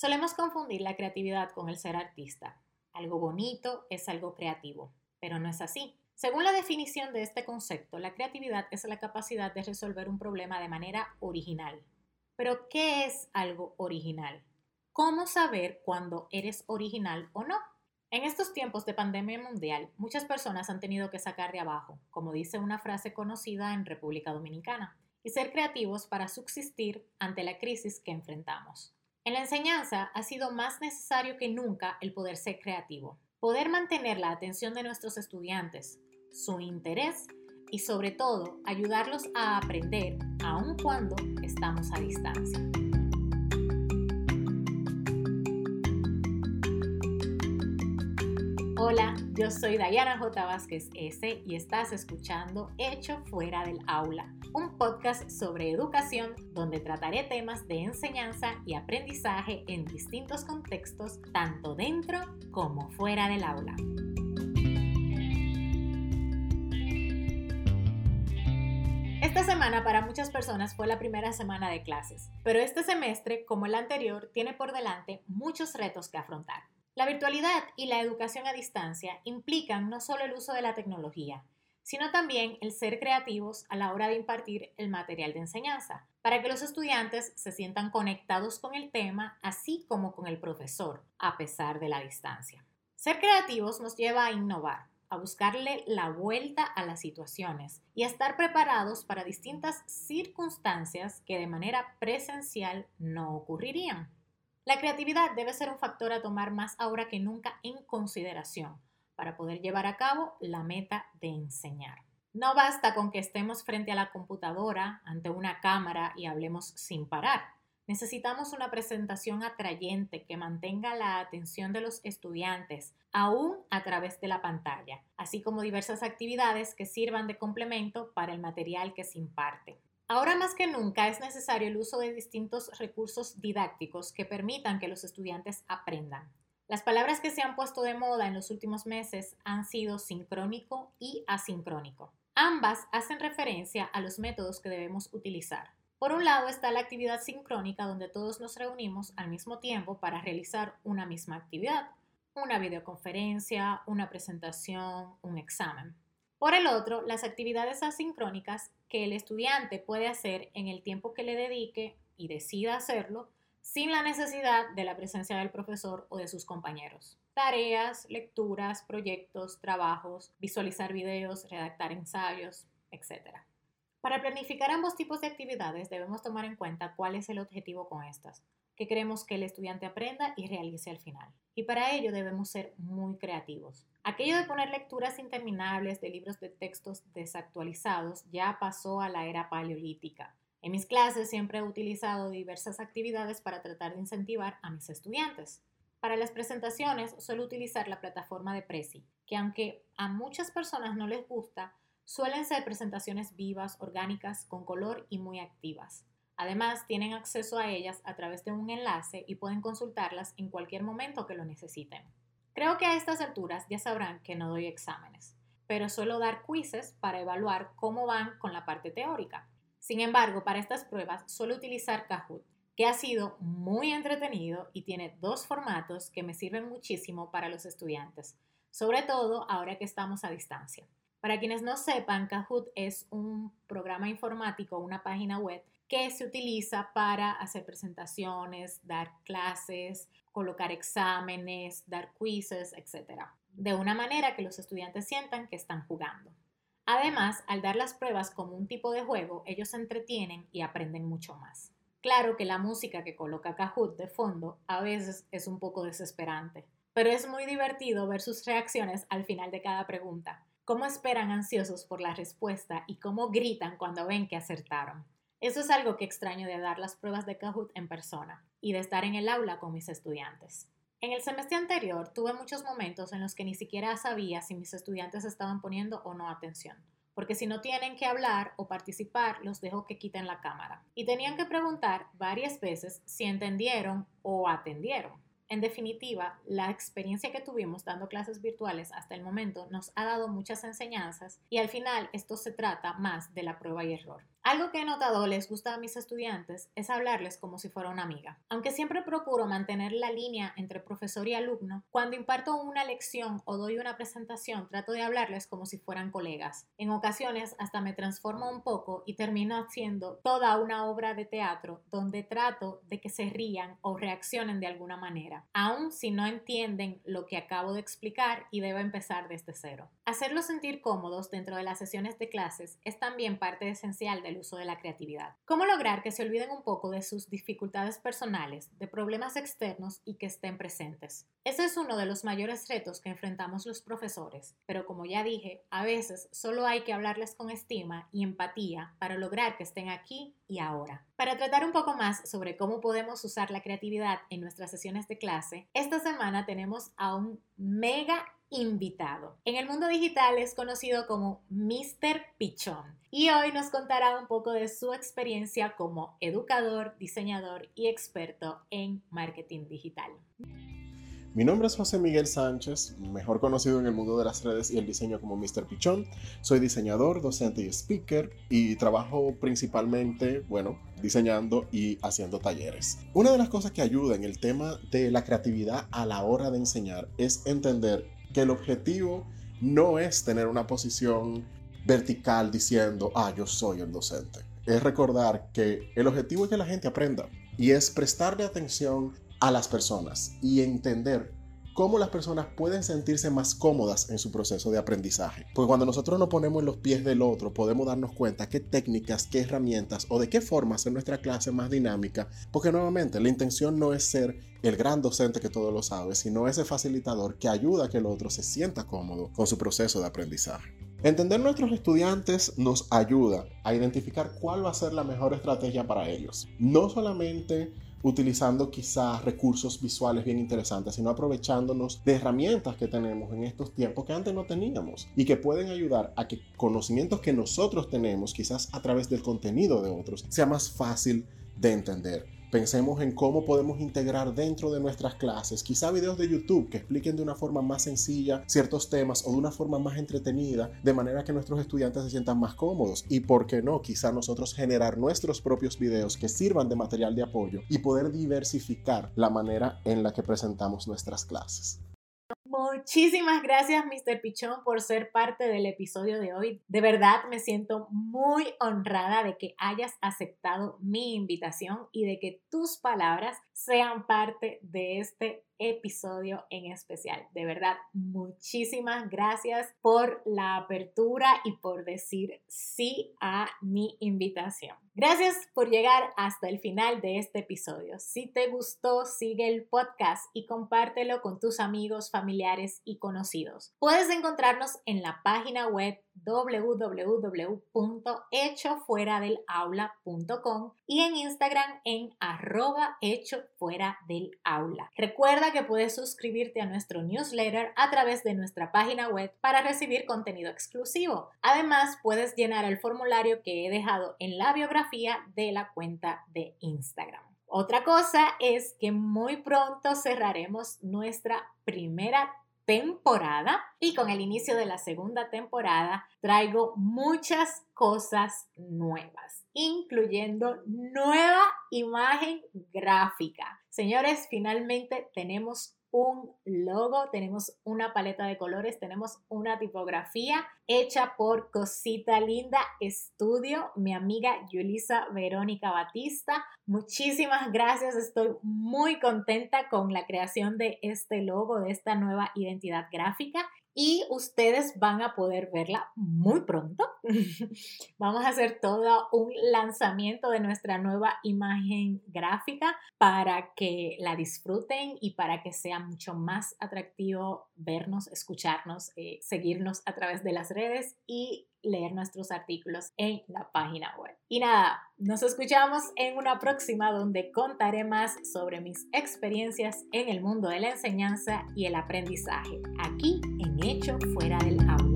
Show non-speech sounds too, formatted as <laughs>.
Solemos confundir la creatividad con el ser artista. Algo bonito es algo creativo, pero no es así. Según la definición de este concepto, la creatividad es la capacidad de resolver un problema de manera original. Pero, ¿qué es algo original? ¿Cómo saber cuándo eres original o no? En estos tiempos de pandemia mundial, muchas personas han tenido que sacar de abajo, como dice una frase conocida en República Dominicana, y ser creativos para subsistir ante la crisis que enfrentamos. En la enseñanza ha sido más necesario que nunca el poder ser creativo, poder mantener la atención de nuestros estudiantes, su interés y sobre todo ayudarlos a aprender aun cuando estamos a distancia. Hola, yo soy Dayana J. Vázquez S y estás escuchando Hecho Fuera del Aula, un podcast sobre educación donde trataré temas de enseñanza y aprendizaje en distintos contextos, tanto dentro como fuera del aula. Esta semana para muchas personas fue la primera semana de clases, pero este semestre, como el anterior, tiene por delante muchos retos que afrontar. La virtualidad y la educación a distancia implican no solo el uso de la tecnología, sino también el ser creativos a la hora de impartir el material de enseñanza, para que los estudiantes se sientan conectados con el tema, así como con el profesor, a pesar de la distancia. Ser creativos nos lleva a innovar, a buscarle la vuelta a las situaciones y a estar preparados para distintas circunstancias que de manera presencial no ocurrirían. La creatividad debe ser un factor a tomar más ahora que nunca en consideración para poder llevar a cabo la meta de enseñar. No basta con que estemos frente a la computadora, ante una cámara y hablemos sin parar. Necesitamos una presentación atrayente que mantenga la atención de los estudiantes, aún a través de la pantalla, así como diversas actividades que sirvan de complemento para el material que se imparte. Ahora más que nunca es necesario el uso de distintos recursos didácticos que permitan que los estudiantes aprendan. Las palabras que se han puesto de moda en los últimos meses han sido sincrónico y asincrónico. Ambas hacen referencia a los métodos que debemos utilizar. Por un lado está la actividad sincrónica donde todos nos reunimos al mismo tiempo para realizar una misma actividad, una videoconferencia, una presentación, un examen. Por el otro, las actividades asincrónicas que el estudiante puede hacer en el tiempo que le dedique y decida hacerlo sin la necesidad de la presencia del profesor o de sus compañeros. Tareas, lecturas, proyectos, trabajos, visualizar videos, redactar ensayos, etc. Para planificar ambos tipos de actividades debemos tomar en cuenta cuál es el objetivo con estas, que queremos que el estudiante aprenda y realice al final. Y para ello debemos ser muy creativos. Aquello de poner lecturas interminables de libros de textos desactualizados ya pasó a la era paleolítica. En mis clases siempre he utilizado diversas actividades para tratar de incentivar a mis estudiantes. Para las presentaciones suelo utilizar la plataforma de Prezi, que aunque a muchas personas no les gusta, suelen ser presentaciones vivas, orgánicas, con color y muy activas. Además, tienen acceso a ellas a través de un enlace y pueden consultarlas en cualquier momento que lo necesiten. Creo que a estas alturas ya sabrán que no doy exámenes, pero suelo dar quizzes para evaluar cómo van con la parte teórica. Sin embargo, para estas pruebas suelo utilizar Kahoot, que ha sido muy entretenido y tiene dos formatos que me sirven muchísimo para los estudiantes, sobre todo ahora que estamos a distancia. Para quienes no sepan, Kahoot es un programa informático, una página web que se utiliza para hacer presentaciones, dar clases, colocar exámenes, dar quizzes, etc. De una manera que los estudiantes sientan que están jugando. Además, al dar las pruebas como un tipo de juego, ellos se entretienen y aprenden mucho más. Claro que la música que coloca Kahoot de fondo a veces es un poco desesperante, pero es muy divertido ver sus reacciones al final de cada pregunta, cómo esperan ansiosos por la respuesta y cómo gritan cuando ven que acertaron. Eso es algo que extraño de dar las pruebas de Kahoot en persona y de estar en el aula con mis estudiantes. En el semestre anterior tuve muchos momentos en los que ni siquiera sabía si mis estudiantes estaban poniendo o no atención, porque si no tienen que hablar o participar, los dejo que quiten la cámara. Y tenían que preguntar varias veces si entendieron o atendieron. En definitiva, la experiencia que tuvimos dando clases virtuales hasta el momento nos ha dado muchas enseñanzas y al final esto se trata más de la prueba y error. Algo que he notado les gusta a mis estudiantes es hablarles como si fuera una amiga. Aunque siempre procuro mantener la línea entre profesor y alumno, cuando imparto una lección o doy una presentación trato de hablarles como si fueran colegas. En ocasiones hasta me transformo un poco y termino haciendo toda una obra de teatro donde trato de que se rían o reaccionen de alguna manera, aun si no entienden lo que acabo de explicar y debo empezar desde cero. Hacerlos sentir cómodos dentro de las sesiones de clases es también parte esencial del uso de la creatividad. ¿Cómo lograr que se olviden un poco de sus dificultades personales, de problemas externos y que estén presentes? Ese es uno de los mayores retos que enfrentamos los profesores, pero como ya dije, a veces solo hay que hablarles con estima y empatía para lograr que estén aquí y ahora. Para tratar un poco más sobre cómo podemos usar la creatividad en nuestras sesiones de clase, esta semana tenemos a un mega invitado. En el mundo digital es conocido como Mr. Pichón y hoy nos contará un poco de su experiencia como educador, diseñador y experto en marketing digital. Mi nombre es José Miguel Sánchez, mejor conocido en el mundo de las redes y el diseño como Mr. Pichón. Soy diseñador, docente y speaker y trabajo principalmente, bueno, diseñando y haciendo talleres. Una de las cosas que ayuda en el tema de la creatividad a la hora de enseñar es entender que el objetivo no es tener una posición vertical diciendo, ah, yo soy el docente. Es recordar que el objetivo es que la gente aprenda y es prestarle atención a las personas y entender cómo las personas pueden sentirse más cómodas en su proceso de aprendizaje. Porque cuando nosotros nos ponemos en los pies del otro, podemos darnos cuenta qué técnicas, qué herramientas o de qué forma hacer nuestra clase más dinámica. Porque nuevamente, la intención no es ser el gran docente que todo lo sabe, sino ese facilitador que ayuda a que el otro se sienta cómodo con su proceso de aprendizaje. Entender nuestros estudiantes nos ayuda a identificar cuál va a ser la mejor estrategia para ellos. No solamente utilizando quizás recursos visuales bien interesantes, sino aprovechándonos de herramientas que tenemos en estos tiempos que antes no teníamos y que pueden ayudar a que conocimientos que nosotros tenemos, quizás a través del contenido de otros, sea más fácil de entender. Pensemos en cómo podemos integrar dentro de nuestras clases, quizá videos de YouTube que expliquen de una forma más sencilla ciertos temas o de una forma más entretenida, de manera que nuestros estudiantes se sientan más cómodos. Y por qué no, quizá nosotros generar nuestros propios videos que sirvan de material de apoyo y poder diversificar la manera en la que presentamos nuestras clases. Muchísimas gracias, Mr. Pichón, por ser parte del episodio de hoy. De verdad me siento muy honrada de que hayas aceptado mi invitación y de que tus palabras sean parte de este episodio en especial. De verdad, muchísimas gracias por la apertura y por decir sí a mi invitación. Gracias por llegar hasta el final de este episodio. Si te gustó, sigue el podcast y compártelo con tus amigos, familiares y conocidos. Puedes encontrarnos en la página web www.hechofueradelaula.com y en Instagram en arroba hecho del aula. Recuerda que puedes suscribirte a nuestro newsletter a través de nuestra página web para recibir contenido exclusivo. Además, puedes llenar el formulario que he dejado en la biografía de la cuenta de Instagram. Otra cosa es que muy pronto cerraremos nuestra primera temporada y con el inicio de la segunda temporada traigo muchas cosas nuevas, incluyendo nueva imagen gráfica. Señores, finalmente tenemos un logo, tenemos una paleta de colores, tenemos una tipografía hecha por Cosita Linda Estudio, mi amiga Yulisa Verónica Batista. Muchísimas gracias, estoy muy contenta con la creación de este logo, de esta nueva identidad gráfica y ustedes van a poder verla muy pronto. <laughs> Vamos a hacer todo un lanzamiento de nuestra nueva imagen gráfica para que la disfruten y para que sea mucho más atractivo vernos, escucharnos, eh, seguirnos a través de las redes y leer nuestros artículos en la página web. Y nada, nos escuchamos en una próxima donde contaré más sobre mis experiencias en el mundo de la enseñanza y el aprendizaje, aquí Fuera del Aula.